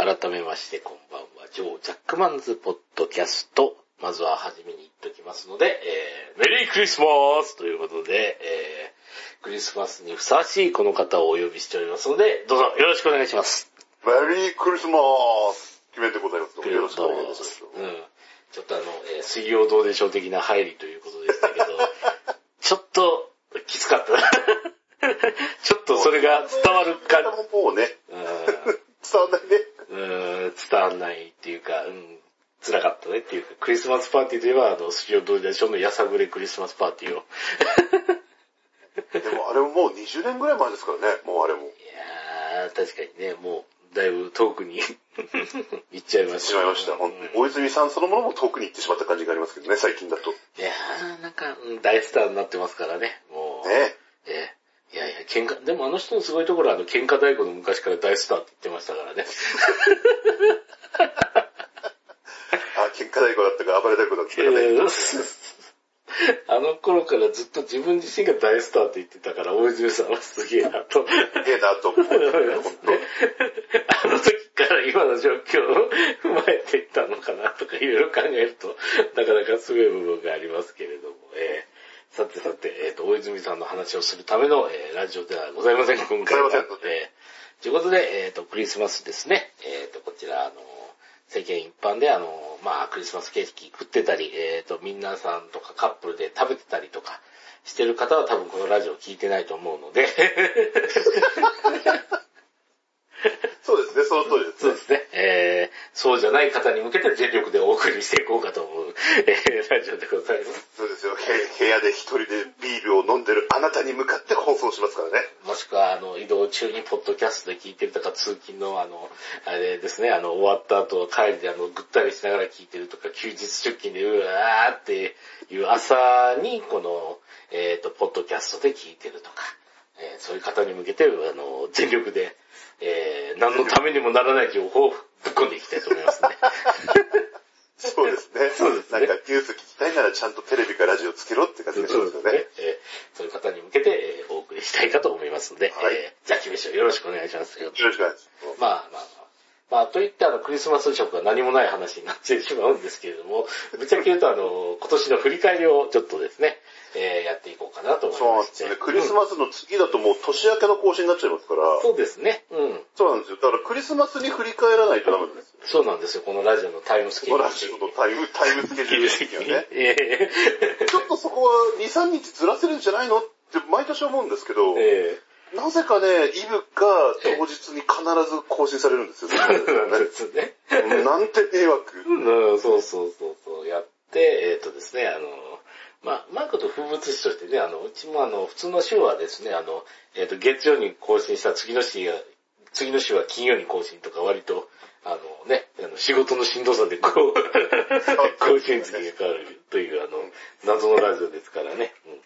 改めましてこんばんは、ジョー・ジャックマンズ・ポッドキャスト。まずは初めに言っときますので、えー、メリークリスマスということで、えー、クリスマスにふさわしいこの方をお呼びしておりますので、どうぞよろしくお願いします。メリークリスマス決めてございます。よろしくお願いします。うん。ちょっとあの、えー水曜どうでしょう的な入りということでしたけど、ちょっときつかったな。ちょっとそれが伝わるか、ももうね、うん伝わんないね。うーん、伝わんないっていうか、うん、辛かったねっていうか、クリスマスパーティーといえば、あの、水曜どうでしょうのやさぐれクリスマスパーティーを。でもあれももう20年ぐらい前ですからね、もうあれも。いやー、確かにね、もう、だいぶ遠くに 行っちゃいました。しまいました。本当に。大泉さんそのものも遠くに行ってしまった感じがありますけどね、最近だと。いやー、なんか、うん大スターになってますからね、もう。ねええいやいや、喧嘩、でもあの人のすごいところは、あの、喧嘩太鼓の昔から大スターって言ってましたからね。あ、喧嘩太鼓だったか暴れ太鼓だったかね。あの頃からずっと自分自身が大スターって言ってたから、大泉さんはすげえなと。すげえなと思う。思いますね。あの時から今の状況を踏まえていったのかなとかいろいろ考えると、なかなかすごい部分がありますけれども、えーさてさて、えっ、と、大泉さんの話をするための、えーラジオではございません、今回は。ございませんえーということで、えっ、と、クリスマスですね。えっ、と、こちら、あの、世間一般で、あの、まあ、クリスマスケーキ食ってたり、えっ、と、皆さんとかカップルで食べてたりとかしてる方は多分このラジオ聞いてないと思うので、そうですね、その通りですねそうで。すね。えー、そうじゃない方に向けて全力でお送りしていこうかと思う、えー、ラジオでございます。そうですよ。へ部屋で一人でビールを飲んでるあなたに向かって放送しますからね。もしくは、あの、移動中にポッドキャストで聞いてるとか、通勤のあの、あれですね、あの、終わった後、帰りであの、ぐったりしながら聞いてるとか、休日出勤でうわーっていう朝に、この、えっ、と、ポッドキャストで聞いてるとか、えーそういう方に向けて、あの、全力で、えー、何のためにもならない情報をぶっ込んでいきたいと思いますね。そうですね。そうですねなんかニュース聞きたいならちゃんとテレビかラジオつけろって感じがしそうですね。えーそういう方に向けて、えーお送りしたいかと思いますので、はいえーじゃあ、キメショよろしくお願いします。よろしくお願いします。まあまあまあ。まあ、といってあの、クリスマス食は何もない話になってしまうんですけれども、ぶっちゃけ言うとあの、今年の振り返りをちょっとですね、えーやっていこうかなと思いまして。そうなんですよね。クリスマスの次だともう年明けの更新になっちゃいますから、そうですね。うん。そうなんですよ。だからクリスマスに振り返らないとダメなんですよ。そうなんですよ、このラジオのタイムスケジュール。ラジオのタイム、タイムスケジュール的にはね。え ちょっとそこは2、3日ずらせるんじゃないのって毎年思うんですけどー、、えなぜかね、イブが当日に必ず更新されるんですよ。ーなんですね。うんなんて迷惑。うん、そうそうそうそう、やって、えっ、とですね、あの、まあ、マークと風物詩としてね、あの、うちもあの、普通の週はですね、あの、えっ、と、月曜に更新した次の週が、次の週は金曜に更新とか割と、あのね、あの仕事のしんどさでこう、更新月が変わるというあの、謎のラジオですからね、うん、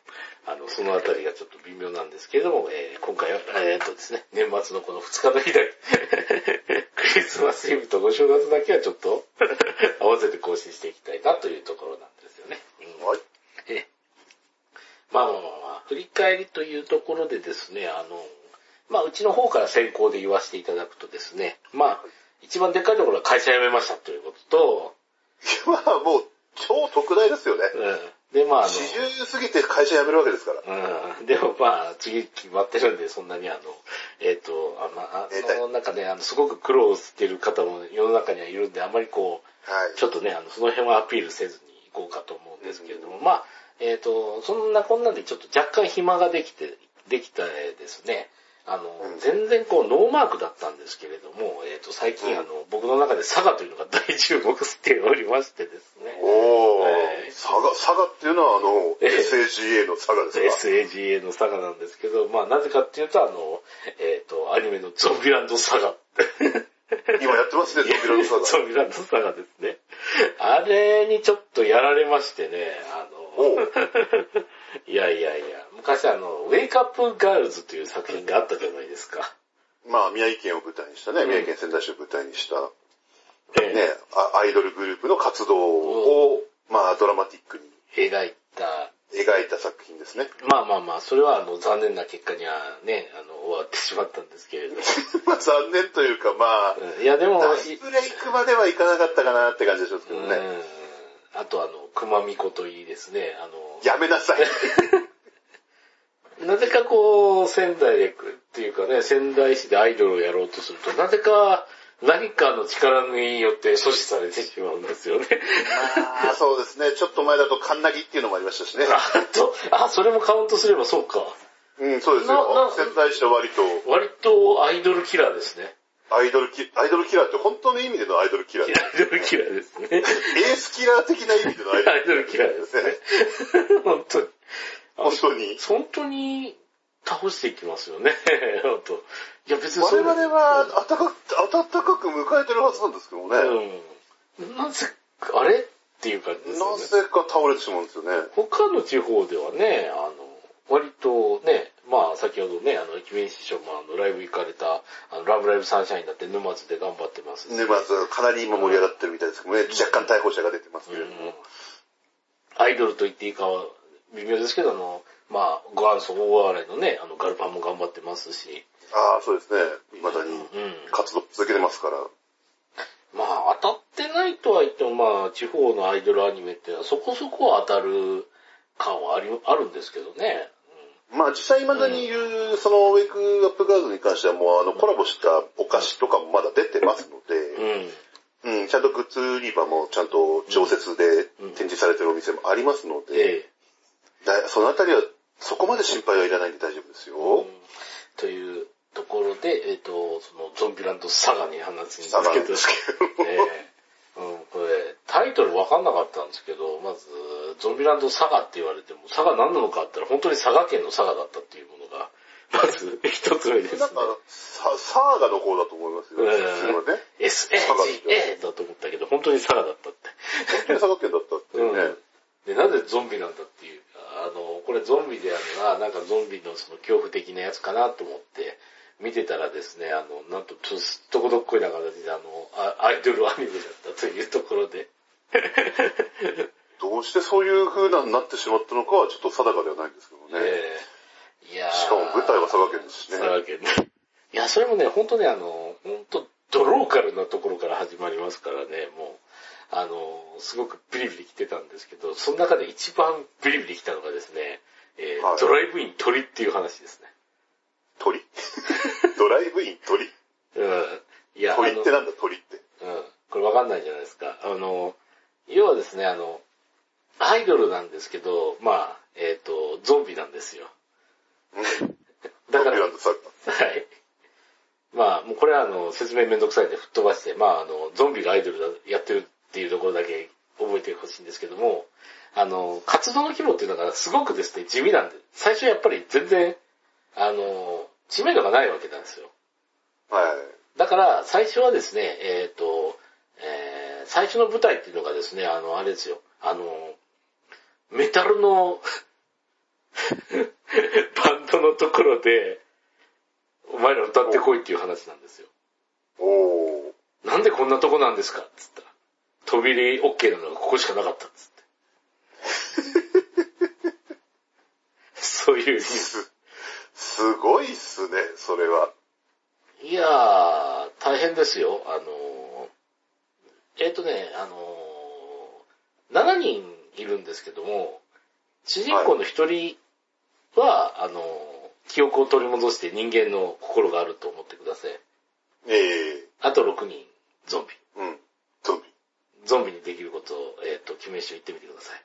あの、そのあたりがちょっと微妙なんですけれども、えー今回は、えっ、とですね、年末のこの2日の日だけ、クリスマスイブとお正月だけはちょっと合わせて更新していきたいなというところなんですよね。うんはい。ええまあまあまあまあ、振り返りというところでですね、あの、まあうちの方から先行で言わせていただくとですね、まあ、一番でっかいところは会社辞めましたということまあもう超特大ですよね。と、うん、でまああの、40過ぎて会社辞めるわけですから。うん、でもまあ、次決まってるんで、そんなにあの、えっ、と、あまあ、あの、なんかね、あの、すごく苦労してる方も世の中にはいるんで、あまりこう、はい。ちょっとね、あの、その辺はアピールせずに行こうかと思うんですけれども、まあ、えっ、と、そんなこんなんでちょっと若干暇ができて、できたですね、あの、うん。全然こうノーマークだったんですけれども、えっ、と、最近うん。あの、僕の中で佐賀というのが大注目しておりましてですね、おー、えー。佐賀、佐賀っていうのはあの、えー。SAGA の佐賀ですか？SAGA の佐賀なんですけど、まあなぜかっていうと、あの、えっ、と、アニメのゾンビランド佐賀。今やってますね、ゾンビランド佐賀。ゾンビランド佐賀ですね。あれにちょっとやられましてね、あの、いやいやいや、昔あの、ウェイクアップガールズという作品があったじゃないですか。まあ、宮城県を舞台にしたね、ん宮城県仙台市を舞台にした、ええね、あアイドルグループの活動を、まあ、ドラマティックに。描いた描いた作品ですね。まあまあまあ、それはあの残念な結果にはね、あの終わってしまったんですけれど。まあ残念というかまあ、うんいやでも、大ブレイクまではいかなかったかなって感じですけどね。うんあとあの、熊巫女といいですね、あの、やめなさい。なぜかこう、仙台でっていうかね、仙台市でアイドルをやろうとすると、なぜか何かの力によって阻止されてしまうんですよね。まあそうですね。ちょっと前だとカンナギっていうのもありましたしね。あと、あ、それもカウントすればそうか。うん、そうですなよな。仙台市は割と割とアイドルキラーですね。アイドルキ、アイドルキラーって本当の意味でのアイドルキラーアイです。ドルキラーですね。エースキラー的な意味でのアイドルアイドルキラーですね。本当に。本当に。本当に倒していきますよね。いや別に我々は暖かく、暖かく迎えてるはずなんですけどね。うん。なぜ、あれ？っていう感じですよなね。ぜか倒れてしまうんですよね。他の地方ではね、あの、割とね、まあ先ほどね、あの、駅弁師匠もあの、ライブ行かれた、あの、ラブライブサンシャインだって沼津で頑張ってますしね、まずかなり今盛り上がってるみたいですけどね、若干逮捕者が出てますけれども。アイドルと言っていいかは微妙ですけど、あの、まあ、ご安祖大笑いのね、あの、ガルパンも頑張ってますし、ああ、そうですね。未だにうん。活動続けてますから。まあ、当たってないとは言っても、まあ、地方のアイドルアニメってそこそこ当たる感はあり、あるんですけどね。まあ実際未だにいる、そのウェイクアップガールズに関してはもうあのコラボしたお菓子とかもまだ出てますのうん。で、うん、ちゃんとグッズ売り場もちゃんと常設で展示されてるお店もありますので、ええ。だそのあたりはそこまで心配はいらないんで大丈夫ですよ。うんというところで、えっ、と、そのゾンビランドサガに話すんですサガけど、ですけど うん、これ、タイトル分かんなかったんですけど、まず、ゾンビランドサガって言われても、サガ何なのかって言ったら、本当に佐賀県の佐賀だったっていうものが、まず一つ目ですねなん。か、ササーガの方だと思いますよ。うんね。SAGA だと思ったけど、本当に佐賀だったって。本当に佐賀県だったってね。うんで、なぜゾンビなんだっていうか、あの、これゾンビであるな、なんかゾンビのその恐怖的なやつかなと思って、見てたらですね、あの、なんと、とすっとこどっこいな形で、あの、あアイドルアニメだったというところで、どうしてそういう風なになってしまったのかはちょっと定かではないんですけどね。えーいやー。しかも舞台は佐賀県ですしね。佐賀県ね。いや、それもね、本当ね、あの、本当ドローカルなところから始まりますからね、もう、あの、すごくビリビリ来てたんですけど、その中で一番ビリビリ来たのがですね、えーはいドライブイン鳥っていう話ですね。鳥？ドライブイン鳥？うん。いや、鳥ってなんだ鳥って？あのうん。これわかんないじゃないですか。あの、要はですね、あの、アイドルなんですけど、まあ、えっ、と、ゾンビなんですよ。うん。だから、はい。まあ、もうこれはあの、説明めんどくさいんで吹っ飛ばして、まあ、あの、ゾンビがアイドルだやってるっていうところだけ覚えてほしいんですけども、あの、活動の規模っていうのがすごくですね、地味なんで、最初やっぱり全然、あの、知名度がないわけなんですよ。はい。だから、最初はですね、えっ、と、えー最初の舞台っていうのがですね、あの、あれですよ、あの、メタルの バンドのところで、お前ら歌ってこいっていう話なんですよ。おー。なんでこんなとこなんですかっつったら。飛び入り OK なのがここしかなかったっつって。そういう理由。す、すごいっすね、それは。いやー、大変ですよ。あのー、えっ、とね、あのー、7人いるんですけども、主人公の1人は、あのー、記憶を取り戻して人間の心があると思ってください。ええあと6人、ゾンビ。うん。ゾンビ。にできることを、えっ、と、決め書言ってみてください。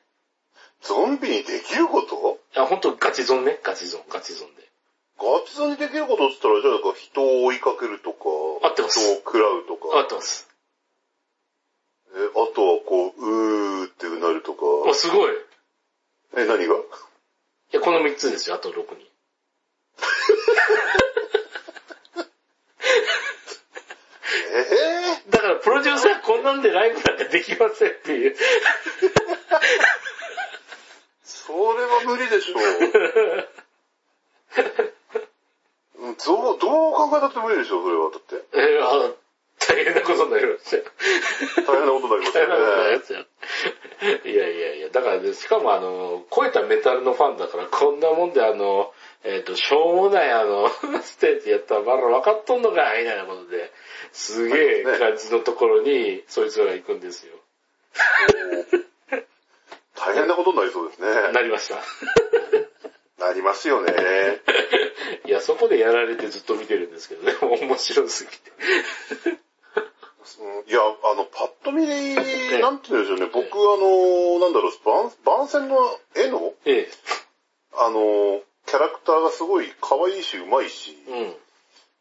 ゾンビにできること？あ、本当ガチゾンね。ガチゾン、ガチゾンで。ガチゾンにできることって言ったら、じゃあなんか人を追いかけるとか、合ってます人を食らうとか、合ってます。えあとはこう、うーってうなるとか、お、すごい。いえ、何が？や、この3つですよ。あと6人。ええだから、プロデューサーこんなんでライブなんかできませんっていう。それは無理でしょう。うんどう、どう考えたって無理でしょう、それは。だって。えーあ大変なことになりましたよ。大変なことになりますよ大変なことになりね。ましたよ。いやいやいや、だからね、で、しかもあの、超えたメタルのファンだから、こんなもんであの、えっ、と、しょうもないあの、ステージやったらまだ分かっとんのかみたいなことで、すげえ感じのところに、そいつらが行くんですよ。大変なことになりそうですね。なりました。なりますよね。いや、そこでやられてずっと見てるんですけどね、面白すぎて。うんいや、あの、パッと見で、なんて言うんでしょうね。僕、あの、なんだろう、番番宣の絵の、ええ。あの、キャラクターがすごい可愛いし、上手いし。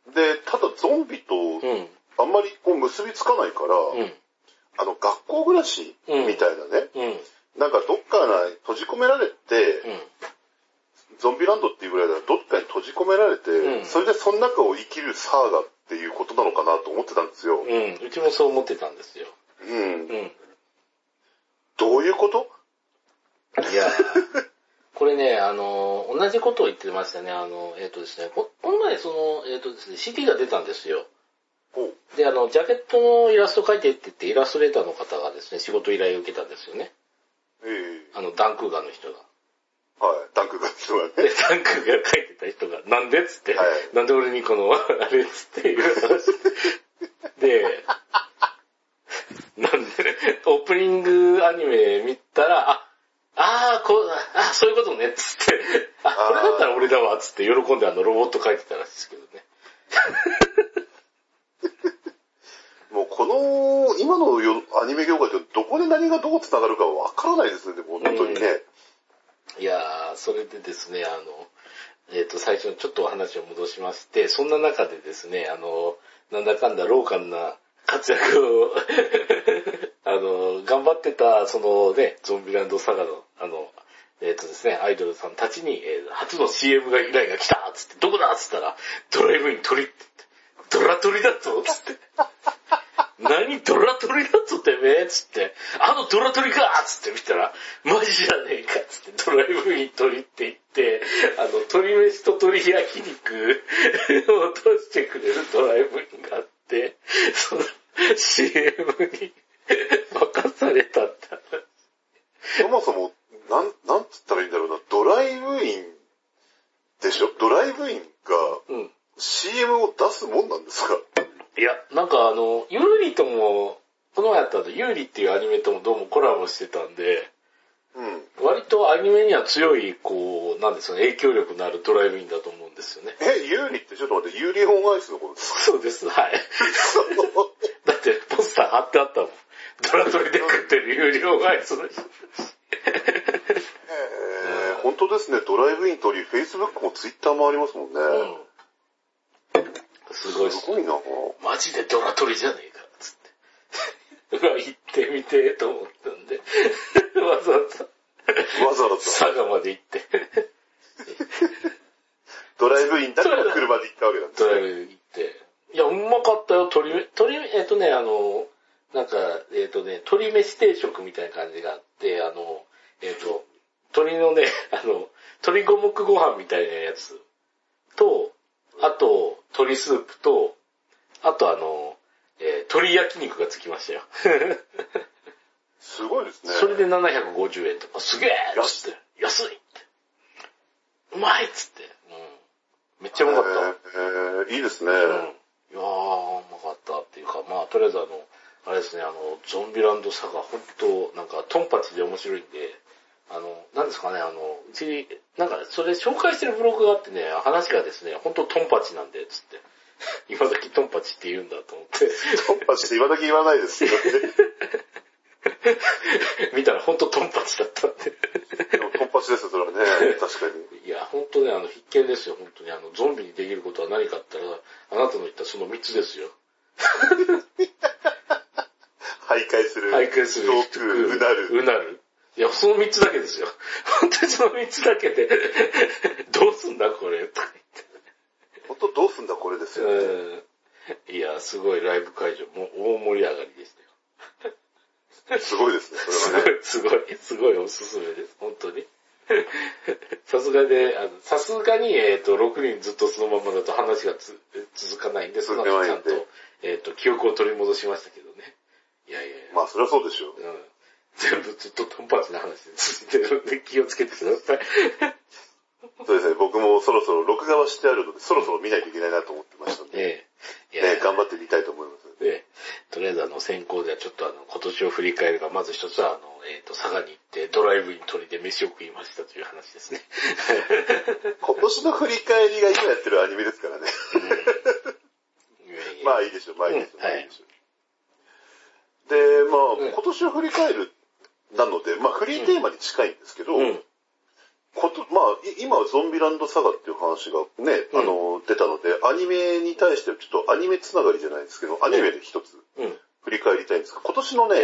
うん。で、ただゾンビと、うん。あんまりこう結びつかないから、うん。あの、学校暮らしみたいなね。うん。なんかどっかに閉じ込められて、うん。ゾンビランドっていうぐらいだらどっかに閉じ込められて、うんそれでその中を生きるサーガっていうことなのかなと思ってたんですよ。うん。うちもそう思ってたんですよ。うん。うん。どういうこと？いやーこれね、あのー、同じことを言ってましたね。あの、えっ、とですね、ここの前その、えっ、とですね、CD が出たんですよ。で、あの、ジャケットのイラスト描いてって言って、イラストレーターの方がですね、仕事依頼を受けたんですよね。ええあの、ダンクーガーの人が。はい。ダンクが人がで、ね。ダンクーが書いてた人が、なんでっつって、はいなんで俺にこの、あれっつっていう話。で、なんで、オープニングアニメ見たら、あ、あーこう、あ、そういうことね、っつって、あ、これだったら俺だわ、っつって喜んであのロボット書いてたらしいですけどね。もうこの、今のよアニメ業界ってどこで何がどう繋がるかわからないですね、でも本当にね。いやー、それでですね、あの、えっ、と、最初にちょっとお話を戻しまして、そんな中でですね、あの、なんだかんだローカルな活躍を、あの、頑張ってた、そのね、ゾンビランドサガの、あの、えっ、とですね、アイドルさんたちに、えー初の CM が依頼が来たつって、どこだっつったら、ドライブイン鳥って、ドラ鳥だぞつって。何ドラ鳥だぞてめえつって、あのドラ鳥かつって見たら、マジじゃねえかつって、ドライブイン鳥って言って、あの、鳥飯と鳥焼肉を落としてくれるドライブインがあって、その CM に任されたって話。そもそも、なん、なんつったらいいんだろうな、ドライブインでしょ？ドライブインがうん。CM を出すもんなんですか？いや、なんかあの、ユーリとも、この前やったの、ユーリっていうアニメともどうもコラボしてたんで、うん。割とアニメには強い、こう、なんですかね、影響力のあるドライブインだと思うんですよね。え、ユーリってちょっと待って、ユーリ!!! on ICE のことですか？そうです、はい。だって、ポスター貼ってあったもん。ドラトリで食ってるユーリオンアイスの人。えー、本当ですね、ドライブイン取り、Facebook も Twitter もありますもんね。うん。すごいっすすごいなマジでドラトリじゃねえか、つって。うわ、行ってみてえと思ったんで、わざわざわざわざ佐賀まで行って、ドライブインだから車で行ったわけなんですドライね。ブ行って。いや、うまかったよ、鶏め、鶏、えっとね、あの、なんか、えっとね、鶏飯定食みたいな感じがあって、あの、えっと、鶏のね、あの、鶏五目ご飯みたいなやつと、あと、鶏スープと、あとあの、えー鶏焼肉がつきましたよ。すごいですね。それで750円とか、すげえっつって、安いって。うまいっつって。うん。めっちゃうまかった。えー、いいですね。うん。いやー、うまかったっていうか、まあ、とりあえずあの、あれですね、あの、ゾンビランドサガ、本当なんか、トンパチで面白いんで、あの、なんですかね、あの、うち、なんか、それ紹介してるブログがあってね、話がですね、本当トンパチなんで、つって。今時トンパチって言うんだと思って、トンパチって今時言わないですね。見たら本当トンパチだったんで。でもトンパチですよ、それはね。確かに。いや、本当ね、あの、必見ですよ、本当に。あの、ゾンビにできることは何かって言ったら、あなたの言ったその3つですよ。徘徊する。徘徊する。遠く、うなる。うなる。いや、その3つだけですよ。本当にその3つだけで、どうすんだこれ、とか本当どうすんだこれですよね。いや、すごいライブ会場、もう大盛り上がりでしたよ。すごいですね、そすれはね。ごい、すごい、すごいおすすめです、本当に。さすがで、さすがに、えっ、と、6人ずっとそのままだと話がつ続かないんで、その後ちゃんとえっ、と、記憶を取り戻しましたけどね。いやいやいや。まあ、それはそうでしょう。うん全部ずっとトンパチな話で続いてるんで気をつけてください。そうですね、僕もそろそろ録画はしてあるので、そろそろ見ないといけないなと思ってましたので、ええ。ね、頑張って見たいと思います。で、とりあえずあの先行ではちょっとあの今年を振り返るが、まず一つはあの、えっ、と、佐賀に行ってドライブイン取りで飯を食いましたという話ですね。今年の振り返りが今やってるアニメですからね。まあいいでしょう、まあいいでしょう、うんまあいいでしょう。で、まあ、うん今年を振り返るなので、まあフリーテーマに近いんですけど、うん。こと、まあ、い今はゾンビランドサガっていう話がね、うんあの、出たので、アニメに対してはちょっとアニメつながりじゃないですけど、アニメで一つうん。振り返りたいんですが、今年のね、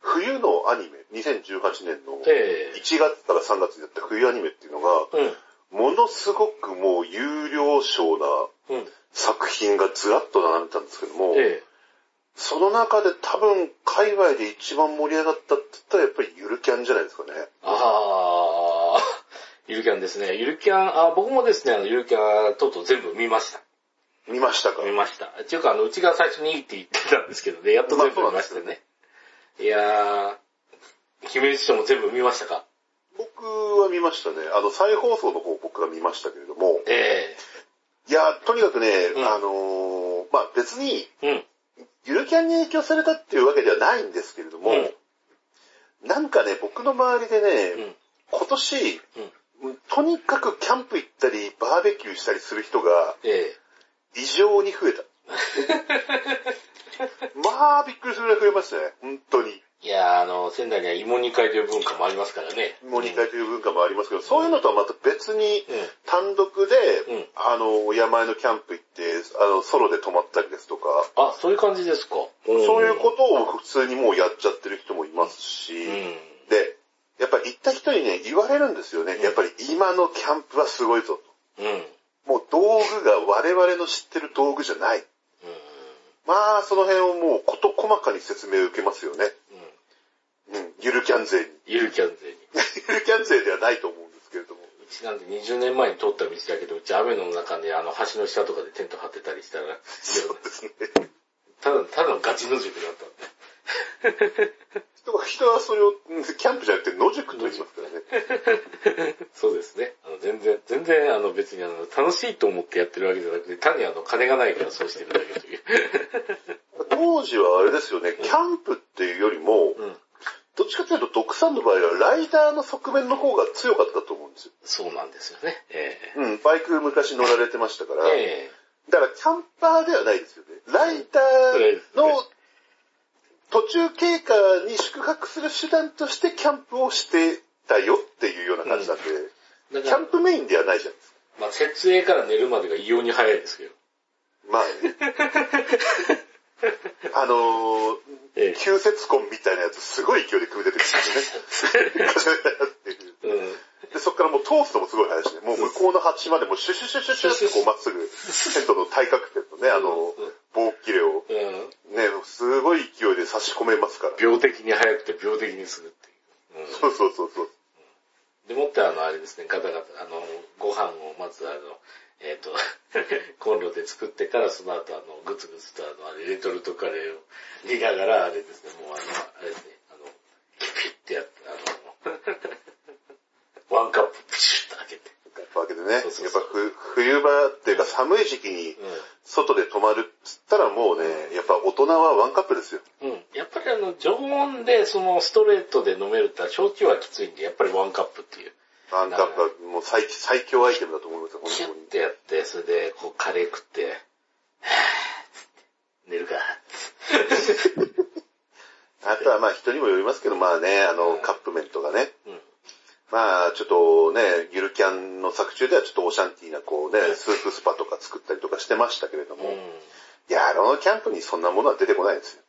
冬のアニメ、2018年のええ1月から3月にやった冬アニメっていうのが、うん。ものすごくもう有料賞なうん。作品がずらっと並んでたんですけども、えその中で多分、界隈で一番盛り上がったって言ったらやっぱりゆるキャンじゃないですかね。あー、ゆるキャンですね。ゆるキャン、あ僕もですね、あの、ゆるキャンとうとう全部見ました。見ましたか？見ました。っていうか、あの、うちが最初にいいって言ってたんですけどね、やっと全部見ましたね。いやー、姫路市も全部見ましたか？僕は見ましたね。あの、再放送の方僕が見ましたけれども、えいや、とにかくね、うんあのーまあ、別に、えうん。ゆるキャンに影響されたっていうわけではないんですけれども、うんなんかね、僕の周りでね、うん。今年、うん。とにかくキャンプ行ったり、バーベキューしたりする人がえ異常に増えた。まあ、びっくりするぐらい増えましたね。本当に。えいやー、あの、仙台には芋煮会という文化もありますからね。もう2回という文化もありますけど、そういうのとはまた別にうん。単独で、うんあの、山あいのキャンプ行って、あの、ソロで泊まったりですとか、あ、そういう感じですか。そういうことを普通にもうやっちゃってる人もいますし、うん。で、やっぱり行った人にね、言われるんですよね。うんやっぱり今のキャンプはすごいぞ。と。もう道具が我々の知ってる道具じゃない。まあ、その辺をもう事細かに説明を受けますよね。うん。うん。ゆるキャン勢に。ゆるキャン勢に。ゆるキャン勢ではないと思うんですけれども。うちなんて20年前に通った道だけど、うち雨の中であの橋の下とかでテント張ってたりしたら、そうですね。ただ、ただのガチ野宿だったんで。人は、人はそれを、うんキャンプじゃなくて野宿と言いますからね。そうですね。あの全然、全然あの別にあの楽しいと思ってやってるわけじゃなくて、単にあの金がないからそうしてるだけという。当時はあれですよね、キャンプっていうよりも、うん。どっちかというと、ドクさんの場合はライダーの側面の方が強かったと思うんですよ。そうなんですよね。えうん、バイク昔乗られてましたから。ええだからキャンパーではないですよね。ライダーの途中経過に宿泊する手段としてキャンプをしてたよっていうような感じなんで、えだからキャン、プメインではないじゃないですか。まあ、設営から寝るまでが異様に早いですけど。まあね。あのええー、吸節痕みたいなやつすごい勢いで組み出てくるんですよね。うん。で、そこからもう通すのもすごい早いしね。もう向こうの端までもうシュシュシュシュシュってこうまっすぐ、テントの対角線のね、あの、棒切れをうん。ね、すごい勢いで差し込めますから。病的に早くて病的にすぐっていう。うん。そうそうそうそう。でもってあの、あれですね、ガタガタ、あの、ご飯をまずあの、えっ、と、コンロで作ってからその後あの、グツグツとあの、あれレトルトカレーを煮ながら、あれですね、もうあの、あれですね、あの、キュピってやって、あの、ワンカッププシュッと開けて。わけでね、やっぱそうそうそうふ冬場っていうか寒い時期に外で泊まるっつったらもうね、やっぱ大人はワンカップですよ。うん。うん。やっぱりあの、常温でそのストレートで飲めるって焼酎はきついんで、やっぱりワンカップっていう。ワンカップはもう最最強アイテムだと思いますよ、キュッ本当に。てやって、それでこうカレー食って、寝るか。あとはまあ人にもよりますけど、まあね、あの、カップ麺とかね。うん。まあちょっとね、ゆるキャンの作中ではちょっとオシャンティーなこうね、スープスパとか作ったりとかしてましたけれども、うん。いや、あのキャンプにそんなものは出てこないんですよ。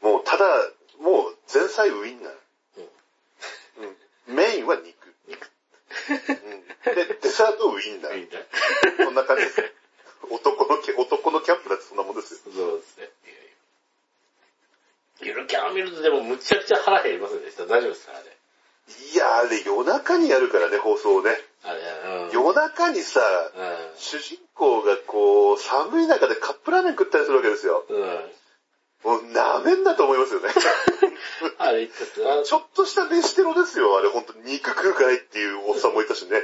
もうただ、もう前菜ウインナー。うんメインは肉。で、デザートウインナうん。いいー。んだ。こんな感じです。男のキャ、男のキャンプだってそんなもんですよ。そうですね。ゆるキャン見るとでもむちゃくちゃ腹減りませんでした？大丈夫ですか？あれ。いや、あれ夜中にやるからね、放送ね。あれ、うん。夜中にさ、う主人公がこう、寒い中でカップラーメン食ったりするわけですよ。ん。うん。もう舐めんなと思いますよね。あれちょっとした飯テロですよ、あれ本当に肉食うかいっていうおっさんもいたしね。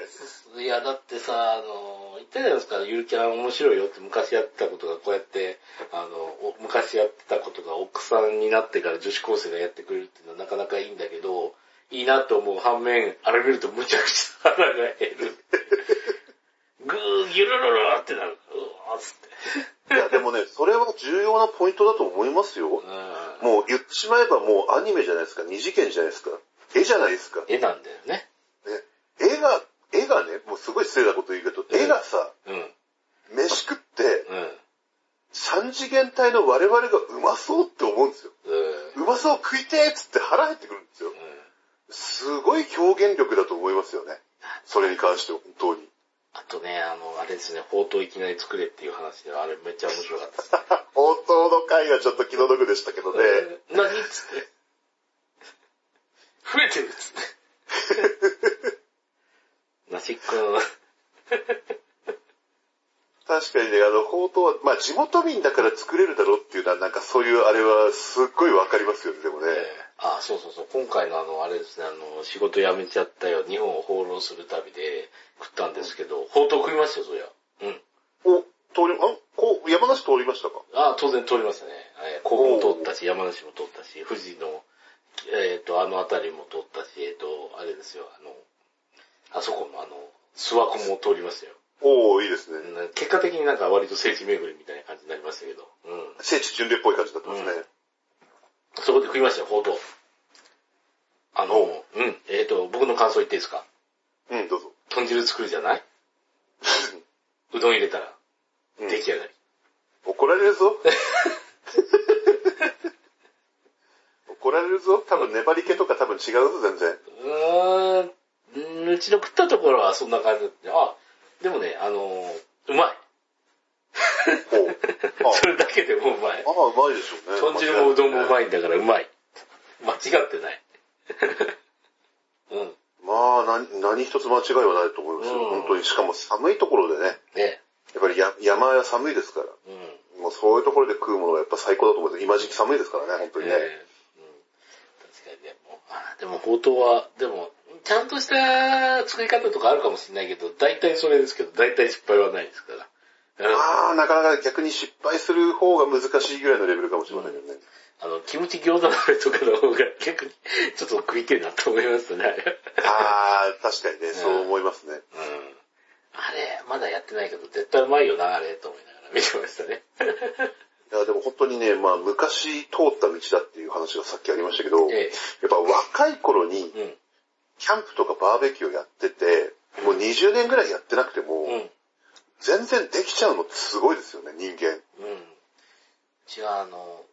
いや、だってさ、あの、言ったじゃないですか、ゆるキャン面白いよって昔やってたことがこうやって、あの、お昔やってたことが奥さんになってから女子高生がやってくれるっていうのはなかなかいいんだけど、いいなと思う反面、あれ見るとむちゃくちゃ腹が減る。ぐー、ギュルルルってなる。うわーっつって。いや、でもね、それは重要なポイントだと思いますよ。うん。もう言ってしまえばもうアニメじゃないですか、二次元じゃないですか。絵じゃないですか。絵なんだよね。ね、絵が、絵がね、もうすごい失礼なこと言うけど、絵がさ、うん。飯食って、うん。三次元体の我々がうまそうって思うんですよ。うん。うまそう食いてーっつって腹減ってくるんですよ。すごい表現力だと思いますよね。それに関しては本当に。あとね、あの、あれですね、ほうとういきなり作れっていう話で、あれめっちゃ面白かったです。本当の回はちょっと気の毒でしたけどね。何っつって？増えてるっつって。なしっこの、確かにね、あの、ほうとうは、まあ地元民だから作れるだろうっていうのは、なんかそういうあれはすっごいわかりますよね、でもね。あ、そうそうそう、今回のあの、あれですね、あの、仕事辞めちゃったよ、日本を放浪する旅で食ったんですけど、ほうとう食いましたよ、そりゃ。うん。お、通り、あ、こう、山梨通りましたか？あ当然通りましたね。えー甲府も通ったし、山梨も通ったし、富士の、えっ、と、あの辺りも通ったし、えっ、と、あれですよ、あの、あそこのあの、諏訪湖も通りましたよ。おー、いいですね。うん結果的になんか割と聖地巡りみたいな感じになりましたけど、うん。聖地巡礼っぽい感じになってますね。そこで食いましたよ、ほうとう。あの、おうん、えっ、と、僕の感想言っていいですか？うん、どうぞ。豚汁作るじゃない？うどん入れたら、うん出来上がり。怒られるぞ。怒られるぞ。多分粘り気とか多分違うぞ、全然。うーん、うんうちの食ったところはそんな感じだって、あ、でもね、あのーうま い。それだけでもうまい。あ、うまいでしょうね。豚汁もうどんもうまい。いんだからうまい。間違ってない。うん。まあ、何、何一つ間違いはないと思いますよ。うん本当に。しかも寒いところでね。ね。やっぱりや山は寒いですから。うん。もうそういうところで食うものがやっぱ最高だと思います。今時期寒いですからね、本当にね。ねうん。確かにでも、あでもほうとうは、でも、ちゃんとした作り方とかあるかもしれないけど、大体それですけど、大体失敗はないですから。うんああ、なかなか逆に失敗する方が難しいぐらいのレベルかもしれませんけどね。あの、キムチ餃子鍋とかの方が逆にちょっと食いてえなと思いますね。あれああ、確かにね、そう思いますね。うん。あれ、まだやってないけど、絶対うまいよな、あれ、と思いながら見てましたね。いや、でも本当にね、まあ昔通った道だっていう話がさっきありましたけど、やえっぱ若い頃にえ。キャンプとかバーベキューをやってて、もう20年ぐらいやってなくても、うん。うん。全然できちゃうのってすごいですよね、人間。うん。うちはあの、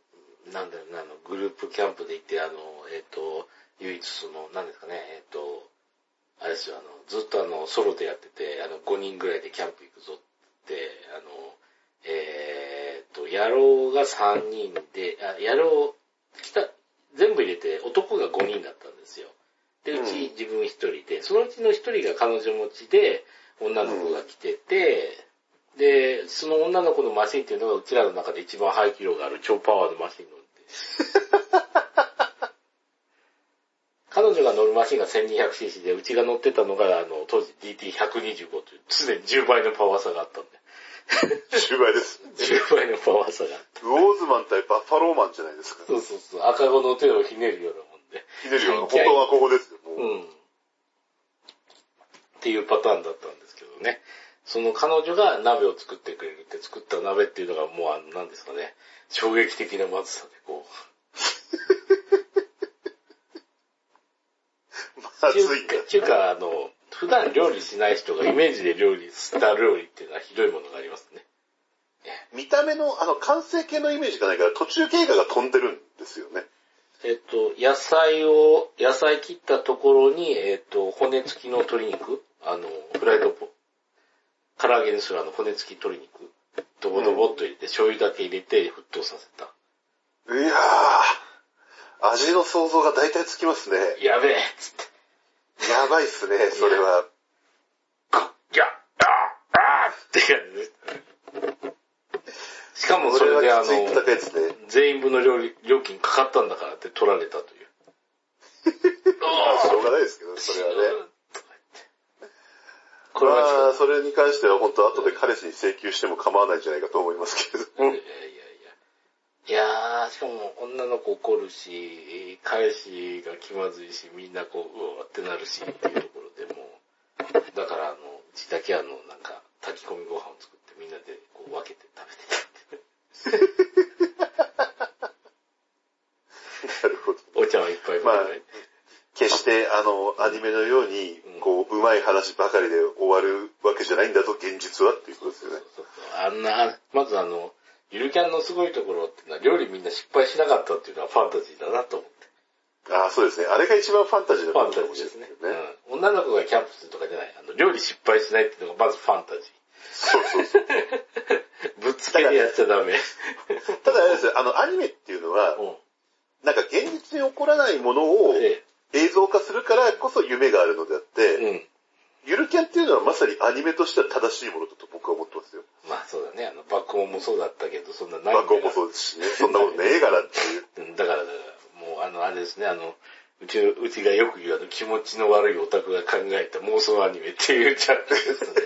なんだろうな、あの、グループキャンプで行って、あの、えっ、と、唯一その、なんですかね、えっ、と、あれですよ、あの、ずっとあの、ソロでやってて、あの、5人ぐらいでキャンプ行くぞって、あの、えっ、と、野郎が3人で、あ、野郎、来た、全部入れて男が5人だったんですよ。で、うち自分1人で、そのうちの1人が彼女持ちで、女の子が来てて、で、その女の子のマシンっていうのがうちらの中で一番排気量がある超パワーのマシン乗って。彼女が乗るマシンが 1200cc で、うちが乗ってたのが、あの、当時 DT125 という、常に10倍のパワー差があったんで。10倍です。10倍のパワー差があった。ウォーズマン対バッファローマンじゃないですか。そうそうそう、赤子の手をひねるようなもんで。ひねるような、本当はここですよ。もううん。っていうパターンだったんですけどね。その彼女が鍋を作ってくれるって作った鍋っていうのがもうあの、なんですかね、衝撃的なまずさでこう。まずいんだ中華、中華あの、普段料理しない人がイメージで料理した料理っていうのはひどいものがありますね。見た目の、あの、完成形のイメージがないから途中経過が飛んでるんですよね。えっと、野菜を、野菜切ったところに、えっと、骨付きの鶏肉、あの、フライドポ、唐揚げにするあの骨付き鶏肉、ドボドボっと入れて、醤油だけ入れて沸騰させた。いやー、味の想像が大体つきますね。やべえっつって、やばいっすね、それは。いや、あーあーって感じです。しかもそれであの。全員分の料料金かかったんだからって取られたという。ま あしょうがないですけど、それはね。これはまあ、それに関しては本当後で彼氏に請求しても構わないんじゃないかと思いますけれども。いやいやいや。いやー、しかも女の子怒るし、彼氏が気まずいし、みんなこう、うわーってなるし、っていうところでもう、だからあの、うちだけあの、なんか、炊き込みご飯を作ってみんなでこう分けて食べてなるほど。た。お茶はいっぱい飲んで、まあ決してあの、アニメのように、こう、うまい話ばかりで終わるわけじゃないんだと、現実はっていうことですよね。そうそうあんな、まずあの、ゆるキャンのすごいところっていうのは、料理みんな失敗しなかったっていうのはファンタジーだなと思って。ああ、そうですね。あれが一番ファンタジーだファンタと思うジーですね。ね。うん。女の子がキャンプするとかじゃない。あの、料理失敗しないっていうのがまずファンタジそうそうそう。ー。ぶっつけでやっちゃダメ。ただあれですよ、あの、アニメっていうのは、うん。なんか現実に起こらないものをで、映像化するからこそ夢があるのであって、うん。ゆるキャンっていうのはまさにアニメとしては正しいものだと僕は思ってますよ。まあそうだね。あの、爆音もそうだったけど、そんなない爆音もそうですしね、そんなことねえからっていう。うんだから、だからもうあの、あれですね、あの、うち、うちがよく言うあの、気持ちの悪いオタクが考えた妄想アニメっていうジャンルですね。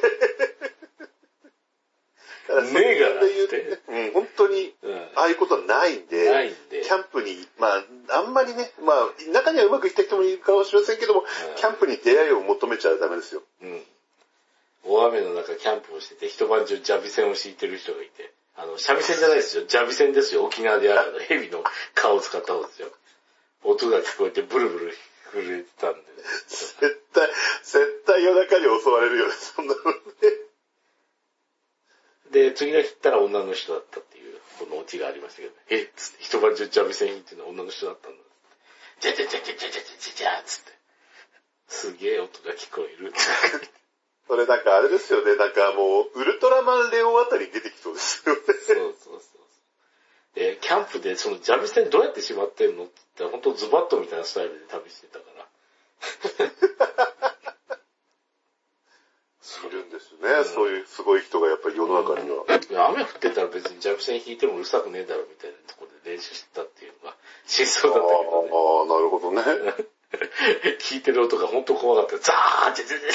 ねえからそういうん、本当に、うん。ああいうことはないんで、ないんでキャンプに、まあ、あんまりね、まあ、中にはうまくいった人もいるかもしれませんけども、キャンプに出会いを求めちゃダメですよ。うん。大雨の中キャンプをしてて、一晩中ジャビ線を敷いてる人がいて、あの、三味線じゃないですよ。ジャビ線ですよ。沖縄であるあの、蛇の顔を使った方ですよ。音が聞こえてブルブル震えてたんで。絶対、絶対夜中に襲われるよね、そんなのね。で、次の日行ったら女の人だったっていう、このオチがありましたけど、えっつって、一晩中ジャビ線引いてるのは女の人だったんだ。じゃじゃじゃじゃじゃじゃじゃじゃーつって。すげえ音が聞こえる。それなんかあれですよね、なんかもう、ウルトラマンレオンあたりに出てきそうですよね。そうそうそう。で、キャンプでそのジャビ線どうやってしまってんのって言ったら、本当ズバットみたいなスタイルで旅してたから。いるんね、そういうすごい人がやっぱり世の中には。雨降ってたら別にジャビ線引いてもうるさくねえだろみたいなところで練習してたっていうのが真相だったけどね。ああ、なるほどね。聞いてる音が本当怖かった。ザーって全然。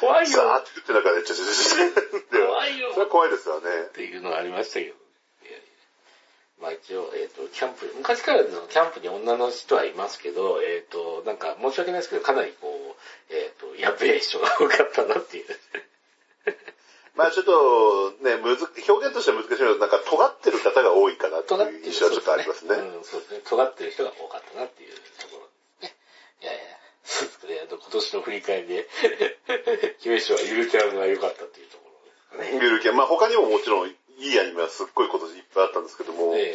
怖いよザーって言って中で、ちょちょちょちょ。怖いよそれは怖いですよね。っていうのがありましたけど。まあ一応、えっ、と、キャンプ、昔からのキャンプに女の人はいますけど、えっ、と、なんか申し訳ないですけど、かなりこう、えっ、と、やべえ人が多かったなっていう。まあちょっとね、むず、表現としては難しいけど、なんか尖ってる方が多いかなっていう印象はちょっとありますね。うん、そうですね。尖ってる人が多かったなっていうところですね。いやいや、そうですね。あと今年の振り返りで、姫氏はゆるキャンが良かったっていうところですかね。見るけど、まあ他にももちろんいいアニメはすっごい今年いっぱいあったんですけども、え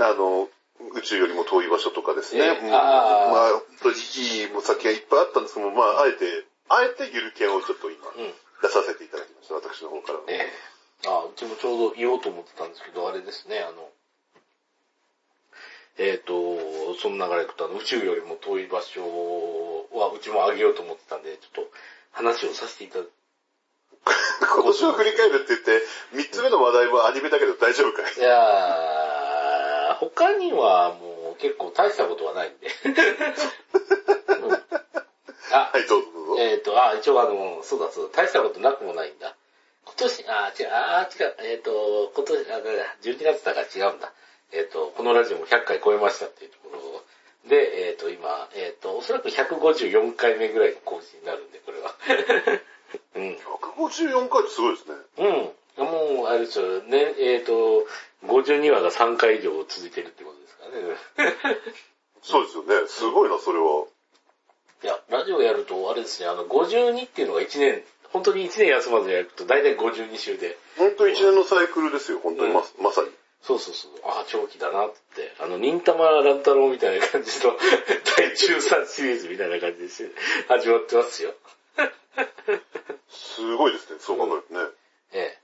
あの、宇宙よりも遠い場所とかですね。ええうんあーまあ、本当にいい先がいっぱいあったんですけども、まあ、あえて、あえてゆるキャンをちょっと今、えうん。出させていただきました、私の方からは。ええあ、うちもちょうど言おうと思ってたんですけど、あれですね、あの、えっ、と、その流れでと、あの、宇宙よりも遠い場所は、うちもあげようと思ってたんで、ちょっと話をさせていただ今年を振り返るって言って、三つ目の話題はアニメだけど大丈夫かい？いやー、他にはもう結構大したことはないんで。うんあ、はい、どうぞどうぞ。えっ、と、あ、一応あの、そうだそうだ、大したことなくもないんだ。今年、あ、違う、あ、違う、えっ、と、今年、あ、だだ12月だから違うんだ。えっ、と、このラジオも100回超えましたっていうところで、えっ、と、今、えっ、と、おそらく154回目ぐらいの更新になるんで、これは。うん。154回ってすごいですね。うん。もう、あれですよ、ね、えっ、と、52話が3回以上続いてるってことですからね。そうですよね。すごいな、それは。いや、ラジオやると、あれですね、あの、52っていうのが1年、本当に1年休まずやると、だいたい52週で、本当一年のサイクルですよ、本当にま,、まさに。そうそうそう、ああ、長期だなって、あの、忍たま乱太郎みたいな感じの、第13シリーズみたいな感じでして始まってますよ。すごいですね、そう考えるとね。ええ。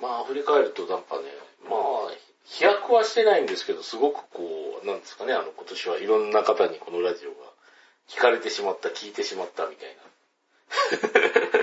まあ、振り返ると、なんかね、まあ、飛躍はしてないんですけど、すごくこう、なんですかね、あの、今年はいろんな方にこのラジオが聞かれてしまった、聞いてしまったみたいな。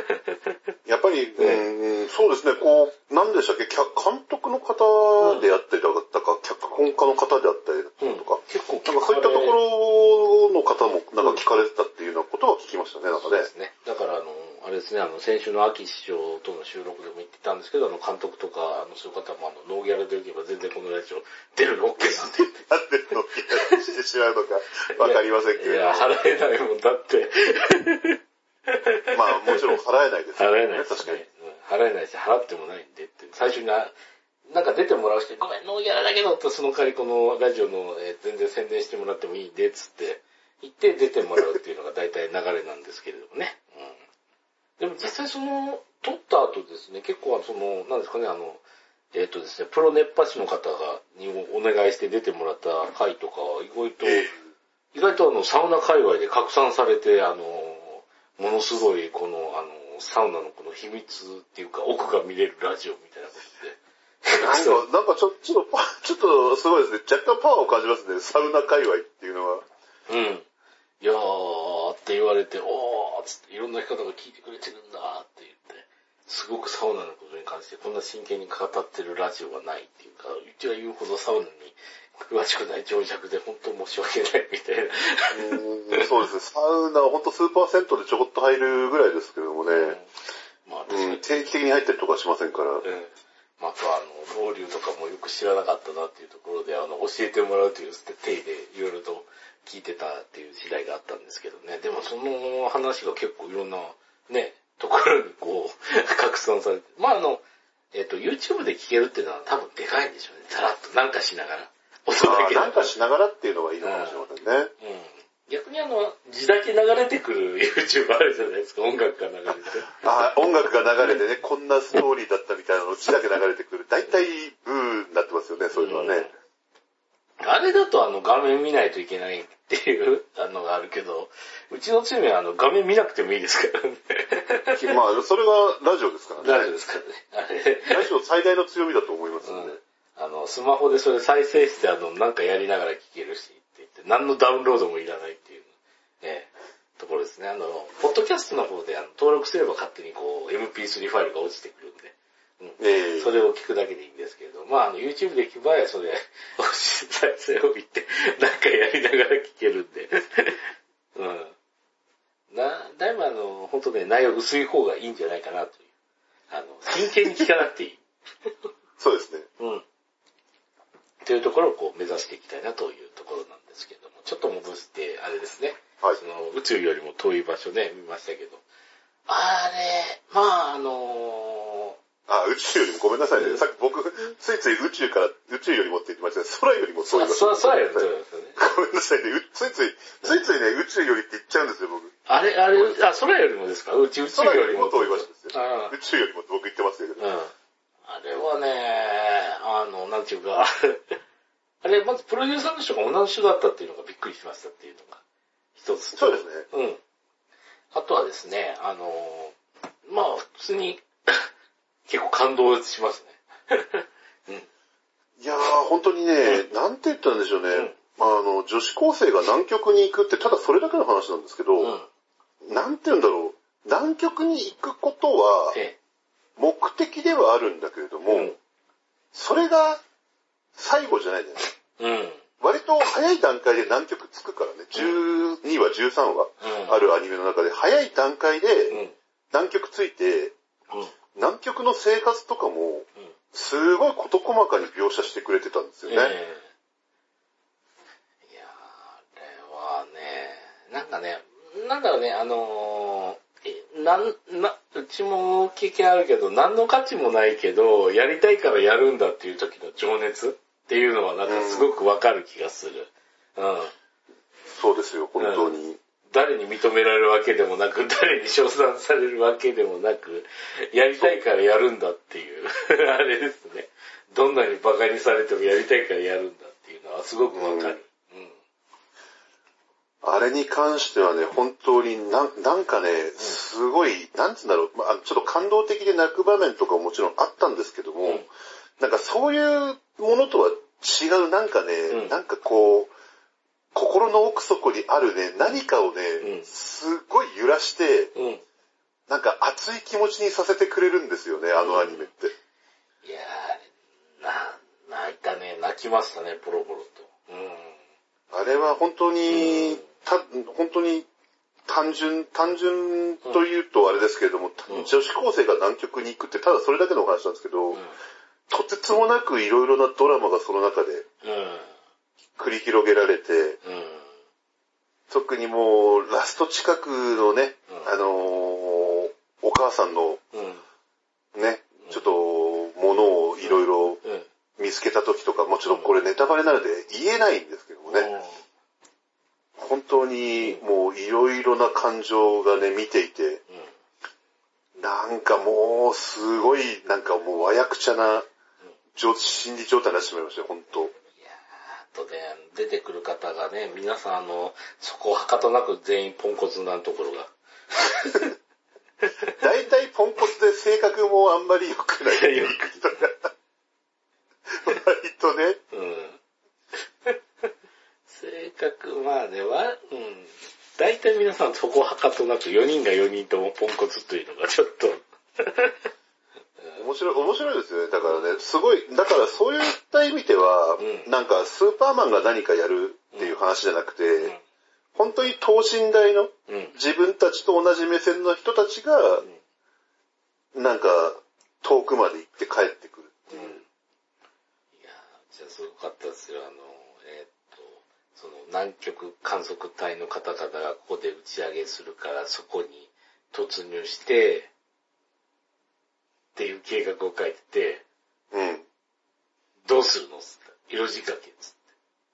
やっぱり、うん、そうですね、こう、なんでしたっけ、客監督の方であったりだとか、脚本家の方であったりだとか、結構なんかそういったところの方もなんか聞かれてたっていうようなことは聞きましたね、なんかねそうで。すね。だから、あの、あれですね、あの、先週の秋師匠との収録でも言ってたんですけど、あの、監督とか、あの、そういう方も、あの、ノーギャラでよければ全然このラジオ出るの OK なんて言って。なんでの気がしてしまうのかわかりませんけれどいや、払えないもんだって。まあもちろん払えないですよ払えないです確かに。ね。うん払えないし、払ってもないんでって。最初にな、なんか出てもらう人に、ごめん、ノーギャラだけどって、その代わりこのラジオの、えー全然宣伝してもらってもいいんで、つって、言って出てもらうっていうのが大体流れなんですけれどもね。うん。でも実際その、撮った後ですね、結構その、なんですかね、あの、えっ、とですね、プロ熱波師の方が、にお願いして出てもらった回とかは、意外と、え意外とあの、サウナ界隈で拡散されて、あの、ものすごい、この、あの、サウナのこの秘密っていうか、奥が見れるラジオみたいなことで。なんか、なんかちょちょっとパ、ちょっとすごいですね。若干パワーを感じますね。サウナ界隈っていうのは。うん。いやーって言われて、おーっつっていろんな人が聞いてくれてるんだって言って、すごくサウナのことに関してこんな真剣に語ってるラジオはないっていうか、うちは言うほどサウナに詳しくない情弱で本当申し訳ないみたいな。そうですね。サウナはほんとスーパー銭湯でちょこっと入るぐらいですけどもね。まあ、うん、定期的に入ったりとかしませんから。うん。またあの、ロウリュとかもよく知らなかったなっていうところで、あの、教えてもらうという手でいろいろと聞いてたっていう時代があったんですけどね。でもその話が結構いろんなね、ところにこう、拡散されて。まああの、えっ、と、YouTube で聞けるっていうのは多分でかいんでしょうね。さらっとなんかしながら。音だけなんかしながらっていうのがいいのかもしれませんね。うん。逆にあの、字だけ流れてくる YouTube あるじゃないですか、音楽が流れて。あー音楽が流れてね、こんなストーリーだったみたいなの血だけ流れてくる。大体ブーになってますよね、そういうのはね。あれだとあの画面見ないといけないっていうあのがあるけど、うちのチームはあの画面見なくてもいいですからね。まあ、それがラジオですからね。大丈夫ですからね。あれ、ラジオ最大の強みだと思いますんで。うん。あの、スマホでそれ再生してあの、なんかやりながら聞けるしって言って、何のダウンロードもいらないっていう、ええところですね。あの、ポッドキャストの方であの登録すれば勝手にこう、MP3 ファイルが落ちてくるんで。ええそれを聞くだけでいいんですけれど、まあ、あの、YouTube で聞く場合はそれ、再生を見て、なんかやりながら聞けるんで。うん。な、だいぶあの、本当ね、内容薄い方がいいんじゃないかなという。あの、真剣に聞かなくていい。そうですね。うん。というところをこう目指していきたいなというところなんですけども、ちょっと戻して、あれですね。はいその、宇宙よりも遠い場所ね、見ましたけど。あれ、まああのあ、宇宙よりもごめんなさいね。さっき僕、ついつい宇宙から、宇宙よりもって言ってましたね。空よりもそ遠いうやると思いますよね。ごめんなさいね。うついつい、ついついね、宇宙よりって言っちゃうんですよ、僕。あれ、あれ、あ、空よりもですか？宇宙、宇宙空よりも。よりも遠い場所ですよ。あ宇宙よりもって僕言ってますけど。うん。あれはね、あの、なんていうか、あれ、まずプロデューサーの人が同じ人だったっていうのがびっくりしましたっていうのが一つと。そうですね。うん。あとはですね、あの、まあ、普通に 結構感動しますね。いやー、本当にね、なんて言ったんでしょうね。あの、女子高生が南極に行くって、ただそれだけの話なんですけど、うん。なんて言うんだろう。南極に行くことは、え目的ではあるんだけれども、うんそれが最後じゃないじゃないえ。うん。割と早い段階で南極着くからね、12話、13話うん。あるアニメの中で、早い段階うん。で南極着いて、うん。南極の生活とかも、うん。すごい事細かに描写してくれてたんですよね。ええいやーあれはね、なんかね、なんだろうね、あのーえなん、な、うちも経験あるけど、何の価値もないけど、やりたいからやるんだっていう時の情熱っていうのはなんかすごくわかる気がする。うん。そうですよ、本当に。誰に認められるわけでもなく、誰に称賛されるわけでもなく、やりたいからやるんだっていう、あれですね。どんなに馬鹿にされてもやりたいからやるんだっていうのはすごくわかる。うん。あれに関してはね、本当になんなんかね、すごい、なんつうんだろう、まあ、ちょっと感動的で泣く場面とかももちろんあったんですけども、うんなんかそういうものとは違う、なんかね、うんなんかこう、心の奥底にあるね、何かをね、うんすっごい揺らして、うん。なんか熱い気持ちにさせてくれるんですよね、あのアニメって。いやー、な、泣いたね、泣きましたね、ポロポロと。うん。あれは本当に、た、本当に単純、単純というとあれですけれども、うん女子高生が南極に行くってただそれだけのお話なんですけど、うん。とてつもなくいろいろなドラマがその中でうん。繰り広げられて、うん。特にもうラスト近くのね、うんあのーお母さんのうん。ね、ちょっとものをいろいろうん。見つけた時とか、もちろんこれネタバレなので言えないんですけど当にもういろいろな感情がね、見ていて、うん。なんかもう、すごい、なんかもう和訳ちゃな、状心理状態になってしまいましたよ、本当いやーあとね、出てくる方がね、皆さんあの、そこをはかとなく全員ポンコツなところが。大体ポンコツで性格もあんまり良くない。割とね。うん。性格、まあね、わ、うん。大体皆さんそこをはかとなく4人が4人ともポンコツというのがちょっと、面白い、面白いですよね。だからね、すごい、だからそういった意味では、うんなんかスーパーマンが何かやるっていう話じゃなくて、うん。本当に等身大のうん。自分たちと同じ目線の人たちが、なんか遠くまで行って帰ってくるっていう。いやーじゃあすごかったですよ。あの、えーその南極観測隊の方々がここで打ち上げするからそこに突入して、っていう計画を書いてて、うん。どうするの？つって。色仕掛けつっ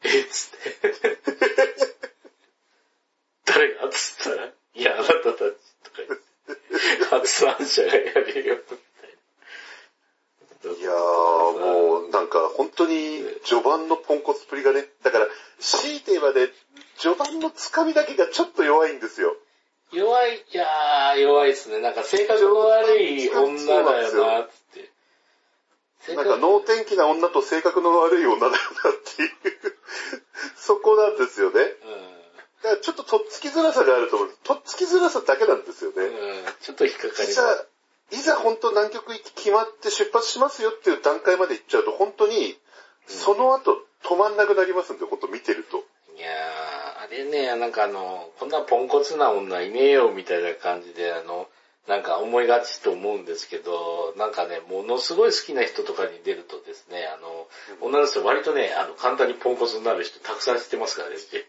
て。え？っつって。誰が？つったら、いや、あなたたちとか言って。発案者がやるよ、いやー、もうなんか本当に序盤のポンコツっぷりがね、だから強いて言えばね、序盤のつかみだけがちょっと弱いんですよ。弱い、いやー、弱いですね。なんか性格の悪い女だよな、つって。性なんか能天気な女と性格の悪い女だよなっていう、そこなんですよね。だからちょっととっつきづらさがあると思う。とっつきづらさだけなんですよね。うん。うん。ちょっと引っかかります。、いざ本当南極行き決まって出発しますよっていう段階まで行っちゃうと本当に、その後止まんなくなりますんで、本当見てると。いやー、あれね、なんかあの、こんなポンコツな女いねえよ、みたいな感じで、あの、なんか思いがちと思うんですけど、なんかね、ものすごい好きな人とかに出るとですね、あの、女の人割とね、あの、簡単にポンコツになる人たくさん知ってますからね、って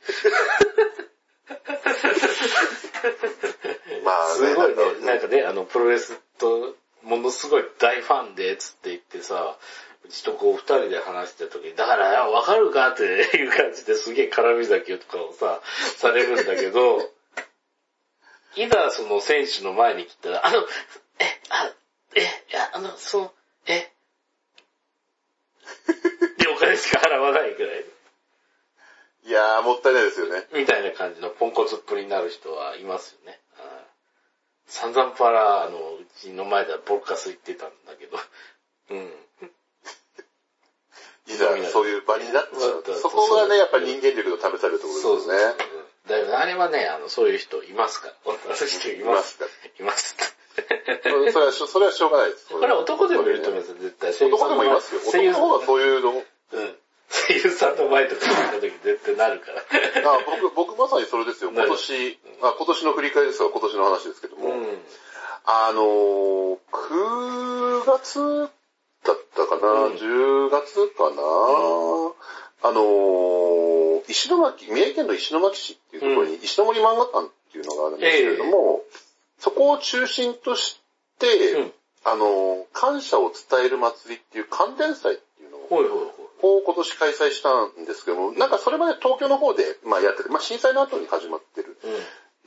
まあすごいね、なんかね、あの、プロレスと、ものすごい大ファンで、つって言ってさ、うちとこう二人で話してた時に、だからよ、わかるかっていう感じですげえ絡み酒とかをさ、されるんだけど、いざその選手の前に来たら、あの、え、あ、え、いや、あの、その、え、でお金しか払わないくらい。いやー、もったいないですよね。みたいな感じのポンコツっぷりになる人はいますよね。うん散々パラ、あの、うちの前ではボルカス言ってたんだけど、うん。いざそういう場になってしま。そこがね、やっぱり人間力の試されるところですね。だよね。あれはね、あの、そういう人いますから。女の人いま。すすかいます。それはしょ、それはしょうがないです。これは男でもいると思いますよ、絶対。男でもいますよ。男の方がそういうの。うん。声優さんの前とか行った時絶対なるから。あ僕、僕まさにそれですよ。今年、あ今年の振り返りですが、今年の話ですけども。うん。あのー、9月だったかな、うん。10月かな、あのー、石巻、三重県の石巻市っていうところに、石森漫画館っていうのがあるんですけれども、そこを中心として、うん。あのー、感謝を伝える祭りっていう関連祭っていうのを、ほいほいほを今年開催したんですけども、なんかそれまで東京の方で、まあやってて、まあ震災の後に始まってる。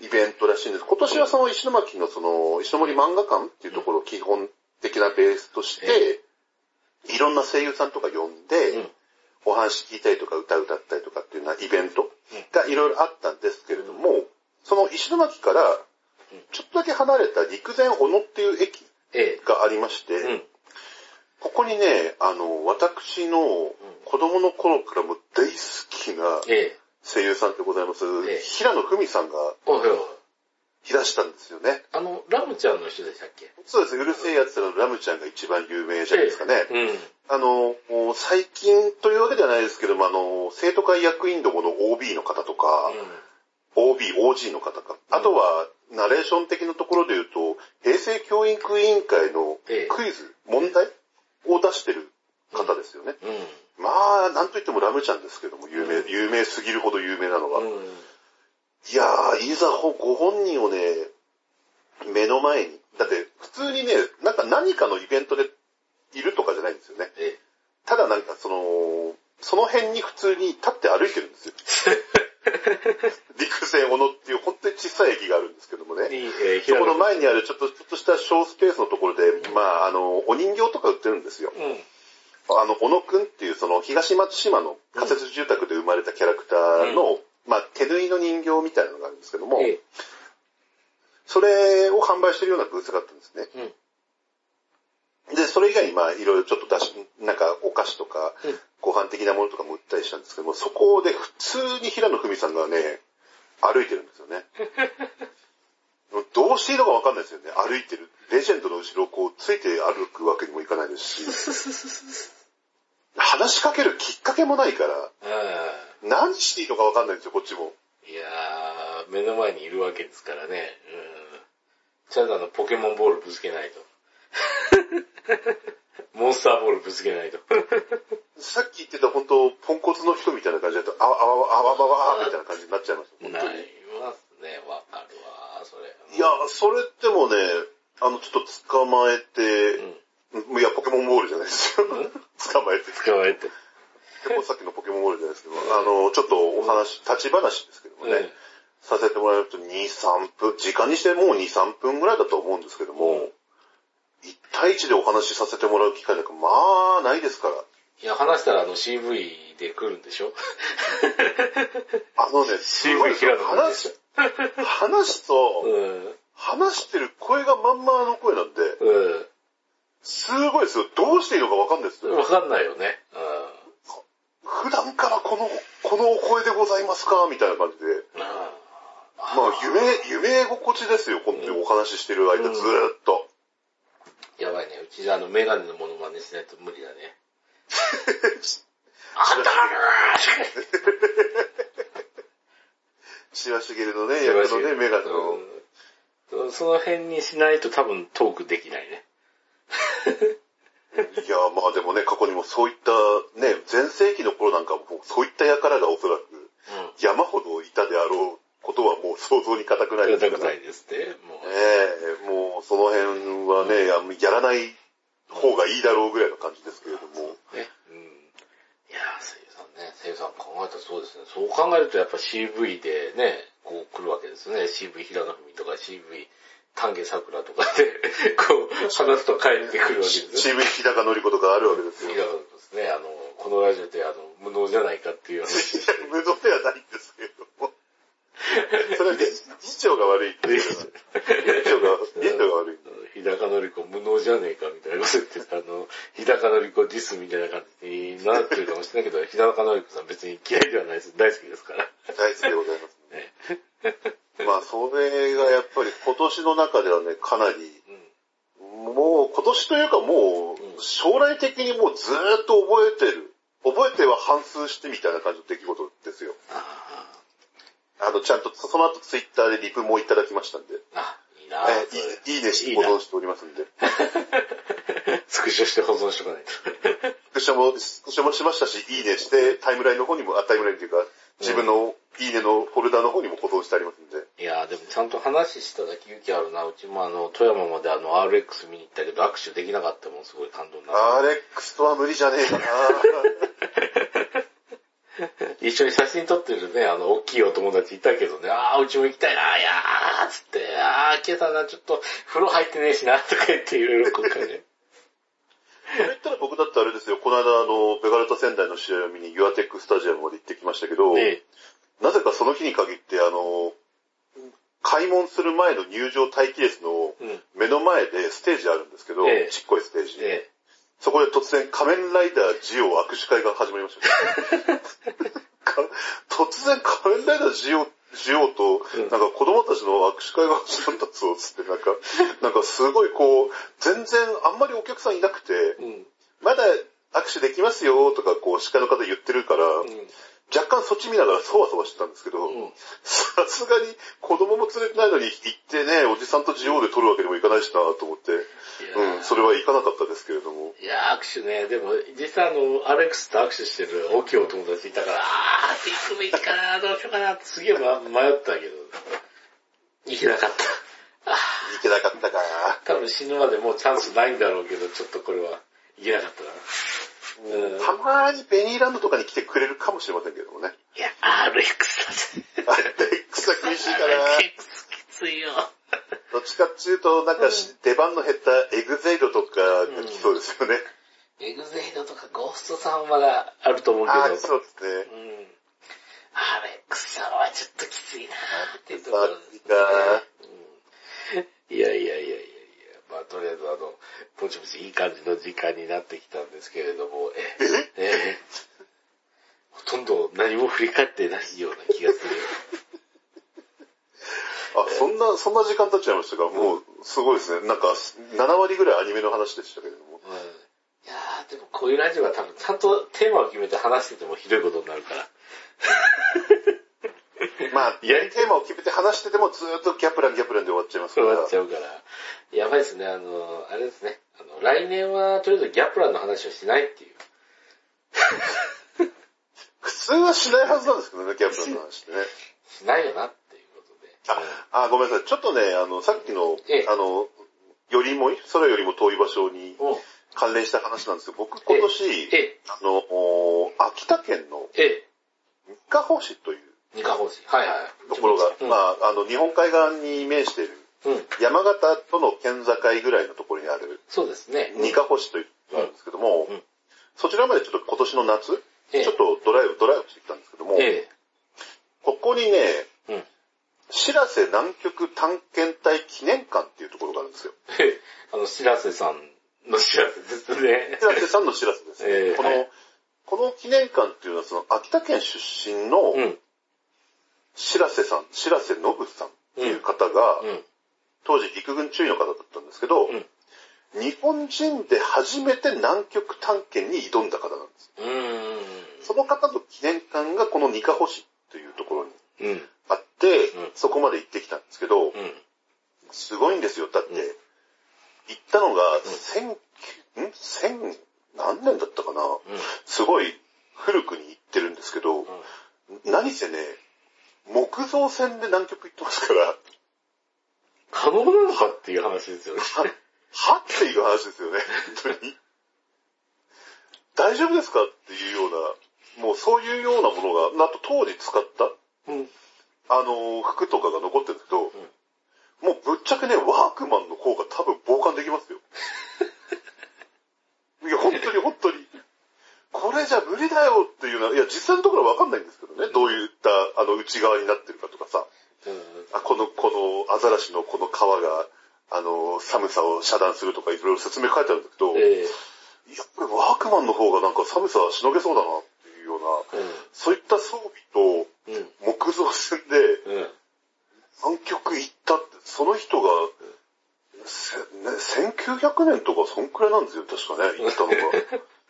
イベントらしいんです。今年はその石巻のその、石森漫画館っていうところを基本的なベースとして、いろんな声優さんとか呼んで、うんお話聞いたりとか歌歌ったりとかっていうようなイベントがいろいろあったんですけれども、その石巻からちょっとだけ離れた陸前小野っていう駅えがありまして。ここにね、あの、私の子供の頃からも大好きなええ。声優さんでございます、ええ平野文さんがほいほいほい。き出したんですよね。あの、ラムちゃんの人でしたっけ？そうです。うるせえやつらのラムちゃんが一番有名じゃないですかね。うん。あの、最近というわけではないですけども、あの、生徒会役員どもの OB の方とか、OB、OG の方か。あとは、ナレーション的なところで言うと、平成教育委員会のええクイズ、問題を出してる方ですよね。うん。まあ、なんといってもラムちゃんですけども、有名、有名すぎるほど有名なのが。うん。いやー、いざほご本人をね、目の前に。だって、普通にね、なんか何かのイベントでいるとかじゃないんですよね。えただなんかその、その辺に普通に立って歩いてるんですよ。陸前小野っていう本当に小さい駅があるんですけどもえ。ね。えー、そこの前に。にあるちょっと、ちょっとした小スペースのところで、まあ、あの、お人形とか売ってるんですよ。うん。あの、小野くんっていうその東松島の仮設住宅で生まれたキャラクターの、まあ、手縫いの人形みたいなのがあるんですけども、ええ。それを販売してるようなブースがあったんですね。うん。で、それ以外にまあ、いろいろちょっと出し、なんかお菓子とかうん、ご飯的なものとかも売ったりしたんですけども、そこで普通に平野文さんがね、歩いてるんですよね。どうしていいのかわかんないですよね。歩いてる。レジェンドの後ろをこう、ついて歩くわけにもいかないですし、話しかけるきっかけもないから、う何していいのかわかんないんですよ、こっちも。ん。いやー、目の前にいるわけですからね。うん。ちゃんとあの、ポケモンボールぶつけないと。モンスターボールぶつけないと。さっき言ってた本当、ポンコツの人みたいな感じだと、あわあわあわあわあわみたいな感じになっちゃいます本な当に。りますね。わかるわ、それ。いや、それでもね、あの、ちょっと捕まえて、うん。いや、ポケモンボールじゃないですよ。捕まえて。捕まえて。結構さっきのポケモンボールじゃないですけど、あの、ちょっとお話、立ち話ですけどもね、させてもらえると2、3分、時間にしてもう2、3分ぐらいだと思うんですけども、うん1対1でお話しさせてもらう機会なんか、まあ、ないですから。いや、話したらあの CV で来るんでしょ？あのね、すごい CV 平話す、話すと、うん。話してる声がまんまの声なんで、うすごいですよ。どうしていいのかわかんないですん。よ。わかんないよね。普段からこの、このお声でございますか？みたいな感じで。うん。まあ、夢、夢心地ですよ。本当にお話ししてる間ずーっと。やばいね。うちであのメガネのモノマネしないと無理だね。あったしわしげるのね、ー役のね、メガネの。うんその辺にしないと多分トークできないね。いや、まあでもね、過去にもそういった、ね、前世紀の頃なんかもそういった輩がおそらくうん。山ほどいたであろうことはもう想像に難くないやですからりたくないですって。もう。ええもうその辺はね、ややらない方がいいだろうぐらいの感じですけれども。ね。うん。いやー、声優さんね、声優さん考えたらそうですね。そう考えるとやっぱ CV でね、こう来るわけですね。CV 平野文とか CV 丹下桜とかで、こう、話すと帰ってくるわけですよ。チーム日高のり子とかあるわけですよ。い平野文ですね、あの、このラジオであの、無能じゃないかっていう話 無能ではないんですけれども。それは理事長が悪いっていうのは。理事長が、理事長が悪い。日高のり子無能じゃねえかみたいなこと言って、あの、日高のり子ディスみたいな感じになってるかもしれないけど、日高のり子さん別に嫌いではないです。大好きですから。大好きでございます。ね。まあ、それがやっぱり今年の中ではね、かなり、うん。もう今年というかもうんう、将来的にもうずーっと覚えてる。覚えては反数してみたいな感じの出来事ですよ。ああの、ちゃんと、その後ツイッターでリプもいただきましたんで。あ、あ、いいなえーいいいいねし保存しておりますんで。スクショして保存しとかないと。スクショも、スクショもしましたし、いいねして、タイムラインの方にも、あ、タイムラインっていうか、自分のいいねのフォルダの方にも保存してありますんで。いやーでもちゃんと話しただけ勇気あるな。うちもあの、富山まであの、RX 見に行ったけど握手できなかったもん、すごい感動になっアレックスとは無理じゃねえかなた。一緒に写真撮ってるね、あの、大きいお友達いたけどね、あー、うちも行きたいな、いやー、つって、あー、今朝な、ちょっと、風呂入ってねえしな、とか言っていろいろこうかね。それ言ったら僕だってあれですよ、この間あの、ベガルタ仙台の試合を見にユアテックスタジアムまで行ってきましたけど、ねなぜかその日に限ってあの、開門する前の入場待機列のうん。目の前でステージあるんですけど、ええちっこいステージ。で、そこで突然仮面ライダージオ握手会が始まりました、か 突然仮面ライダージオしようと、うんなんか子供たちの握手会が始まったぞ、つって、なんか、なんかすごいこう、全然あんまりお客さんいなくて、うん。まだ握手できますよ、とかこう、司会の方言ってるから、うん。若干そっち見ながらそわそわしてたんですけど、うんさすがに子供も連れてないのに行ってね、おじさんとジオで撮るわけにもいかないしなと思って、うん、それは行かなかったですけれども。いやー、握手ね。でも、実際あの、アレックスと握手してる大きいお友達いたから、あー、行くべきかな、どうしようかなってすげえ、ま、迷ったけど、行けなかった。あ行けなかったか。ー多分死ぬまでもうチャンスないんだろうけど、ちょっとこれは、行けなかったな。うん。たまにベニーランドとかに来てくれるかもしれませんけどもね。いや、アレックスだぜ。あれ、草厳しいかアレな。ックスきついよ。どっちかっていうと、なんかし、出番の減ったエグゼイドとかが来そうですよね。エグゼイドとかゴーストさんはあると思うけど。ああ、そうですね。うん。アレックスさんはちょっときついなーっていうところさあ、次か。いやいやいやいやいや、まあとりあえずあの、ぼちぼちいい感じの時間になってきたんですけれども、え、え、ほとんど何も振り返ってないような気がする。あ、そんな、そんな時間経っちゃいましたか？もう、すごいですね。なんか、7割ぐらいアニメの話でしたけれども。うん。いやー、でもこういうラジオは多分ちゃんとテーマを決めて話しててもひどいことになるから。まあ、やりテーマを決めて話しててもずーっとギャプランギャプランで終わっちゃいますから。終わっちゃうから。やばいですね、あの、あれですね。あの、来年はとりあえずギャプランの話をしないっていう。普通はしないはずなんですけどね、ギャプランの話ってね。しないよなっていうことで。あ、あ、ごめんなさい。ちょっとね、あの、さっきのええ、あの、よりも、空よりも遠い場所にうん。関連した話なんですけど、僕今年、え、あの、お秋田県のえ、三日法市という二課方針。はいはい。ところが、うん、まあ、あの、日本海側に面しているうん。山形との県境ぐらいのところにあるそうですね。二ヶ星というんですけども、そちらまでちょっと今年の夏、ええちょっとドライブ、ドライブしてきたんですけども、えここにね、え。うん。しらせ南極探検隊記念館っていうところがあるんですよ。えあの、白瀬さんの知らせですねし。らせさんのしらせですね。この、この記念館っていうのはその秋田県出身のうん。しらせさん、しらせのぶさんっていう方が、うん。当時陸軍中尉の方だったんですけど、うん日本人で初めて南極探検に挑んだ方なんです。その方の記念館がこの二ヶ星というところにうん。あって、うんそこまで行ってきたんですけど、うん。すごいんですよ。だって、うん行ったのが、千、ん？千、何年だったかな、すごい古くに行ってるんですけど、何せね、木造船で南極行ってますから、可能なのかっていう話ですよね。はっていう話ですよね、本当に。大丈夫ですかっていうような、もうそういうようなものが、あと当時使った、うん。あの、服とかが残ってるけど、もうぶっちゃけね、ワークマンの方が多分防寒できますよ。いや、本当に本当に。これじゃ無理だよっていうのは、いや、実際のところはわかんないんですけどね、どういった、あの、内側になってるかとかさ、あこの、この、アザラシのこの皮が、あの、寒さを遮断するとかいろいろ説明書いてあるんですけど、ええやっぱりワークマンの方がなんか寒さしのげそうだなっていうような、そういった装備とうん。うん。木造船でうん。南極行ったって、その人が、せね、1900年とかそんくらいなんですよ、確かね、行ったのが。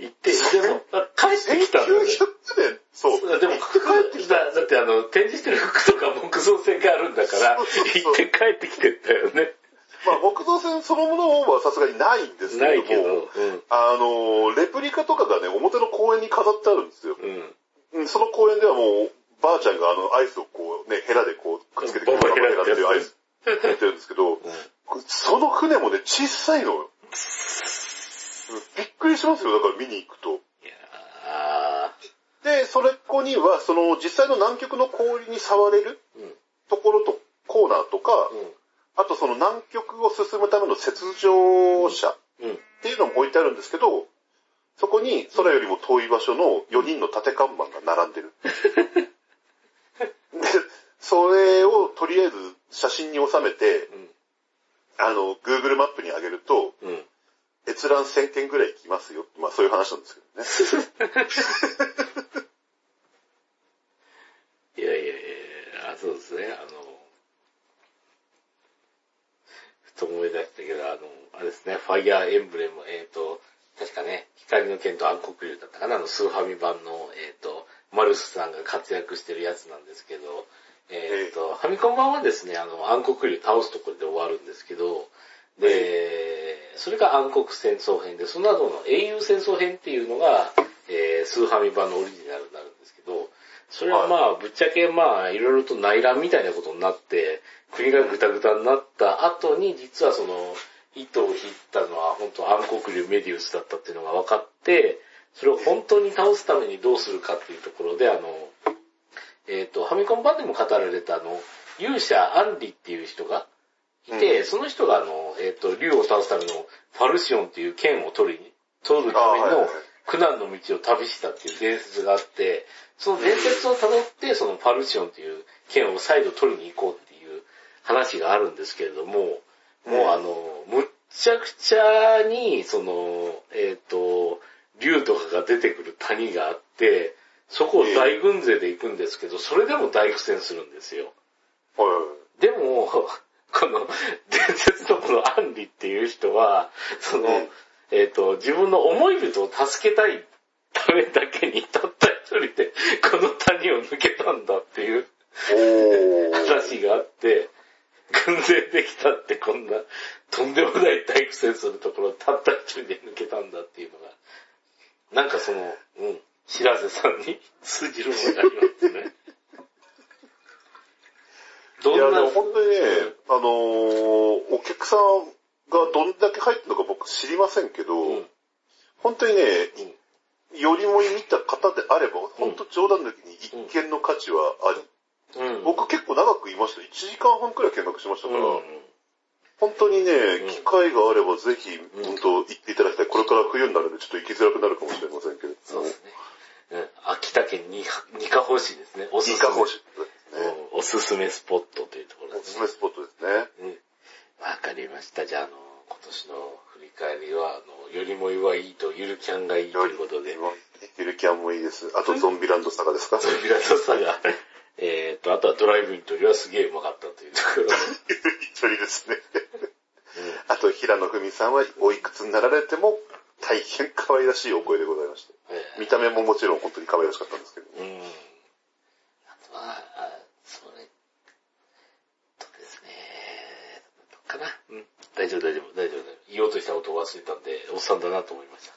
行って、でも、あ帰ってきたんだよね。1900年そう。でも、服帰ってきた。だだってあの、展示してる服とか木造船があるんだから、行って帰ってきてんだよね。まあ、木造船そのものはさすがにないんですけれども、ないけど、うん。あの、レプリカとかがね、表の公園に飾ってあるんですよ。うん。うんその公園ではもう、ばあちゃんがあの、アイスをこう、ね、ヘラでこう、くっつけてくれる、ヘラっていうアイス、やってるんですけど、その船もね、小さいのよ。びっくりしますよ、だから見に行くと。いやで、それっこには、その、実際の南極の氷に触れる。ところと、コーナーとか、うん。あとその南極を進むための雪上車うん。っていうのも置いてあるんですけど、そこに空よりも遠い場所の4人の縦看板が並んでる。で、それをとりあえず写真に収めて、あの、Google マップに上げると、うん。閲覧1000件ぐらい行きますよ、まあそういう話なんですけどね。いやいやいや、あそうですね、あの、ふと思い出したけど、あの、あれですね、ファイヤーエンブレム、えっ、ー、と、確かね、光の剣と暗黒竜だったかな、あの、スーハミ版の、えっ、ー、と、マルスさんが活躍してるやつなんですけど、えっ、ー、と、ファミコン版はですね、あの、暗黒竜倒すところで終わるんですけど、で、それが暗黒戦争編で、その後の英雄戦争編っていうのが、えー、スーファミ版のオリジナルになるんですけど、それはまあ、ぶっちゃけまあ、いろいろと内乱みたいなことになって、国がぐたぐたになった後に、実はその、糸を引ったのは本当暗黒竜メディウスだったっていうのが分かって、それを本当に倒すためにどうするかっていうところで、あの、えっ、ー、と、ファミコン版でも語られたあの、勇者アンリっていう人がいて、うん、その人があの、えっ、ー、と、竜を倒すためのファルシオンっていう剣を取りに、取るための苦難の道を旅したっていう伝説があって、その伝説を辿って、そのファルシオンっていう剣を再度取りに行こうっていう話があるんですけれども、もうあの、むっちゃくちゃに、その、えっ、ー、と、竜とかが出てくる谷があって、そこを大軍勢で行くんですけど、それでも大苦戦するんですよ。でも、この、伝説のこのアンリっていう人は、その、えっ、ー、と、自分の思い人を助けたいためだけにたった一人で、この谷を抜けたんだっていう話があって、軍勢できたってこんな、とんでもない大苦戦するところたった一人で抜けたんだっていうのが、なんかその、うん、白瀬さんに通じるものがありますね。どんな。いや、でも本当にね、あのー、お客さんがどんだけ入ってるのか僕知りませんけど、うん、本当にね、うん、よりも見た方であれば、本当冗談抜きに一見の価値はある。うん、僕結構長くいました。1時間半くらい見学しましたから、本当にね、機会があればぜひ、本当行っていただきたい。これから冬になるんでちょっと行きづらくなるかもしれませんけど。そうですね。秋田県に、二カ星ですね。おすすめ。二カ星ですね、おすすめスポットというところですすすめスポットですね。わ、かりました。じゃあ、あの、今年の振り返りは、あの、よりもいはいいと、ゆるキャンがいいということで。ゆるキャンもいいです。あと、ゾンビランドサガですか？ゾンビランドサガ。えっと、あとはドライブインというよりはすげえうまかったというところ。一人ですね。あと、平野文さんはおいくつになられても、大変可愛らしいお声でございまして。えー、見た目ももちろん本当に可愛らしかったんですけど。うん。あとは、あそれとですね、かな。うん。大丈夫、大丈夫、大丈夫。言おうとしたことを忘れたんで、おっさんだなと思いました。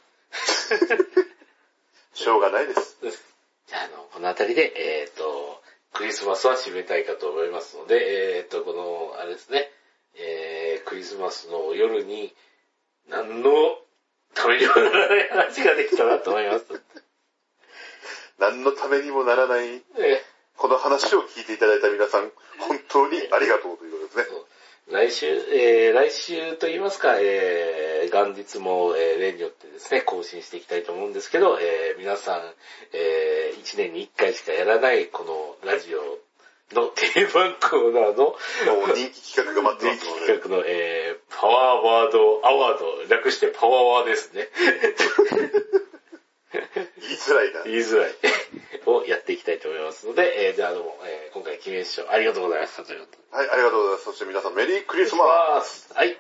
しょうがないです。じゃあ、あの、この辺りで、えっ、ー、と、クリスマスは締めたいかと思いますので、えっ、ー、と、この、あれですね、えー、クリスマスの夜に、何のためにもならない話ができたなと思います。何のためにもならない、この話を聞いていただいた皆さん、本当にありがとうということですね。来週、えー、来週と言いますか、えー、元日も、えー、例によってですね、更新していきたいと思うんですけど、えー、皆さん、えー、1年に1回しかやらないこのラジオの定番コーナーの、人気企画が待ってますので。人気企画の、えー、パワーワードアワード、略してパワワーですね。言いづらいな。言いづらい。をやっていきたいと思いますので、えー、じゃあどうも、えー、今回、記念賞ありがとうございましたということはい、ありがとうございます。そして皆さん、メリークリスマス。はい、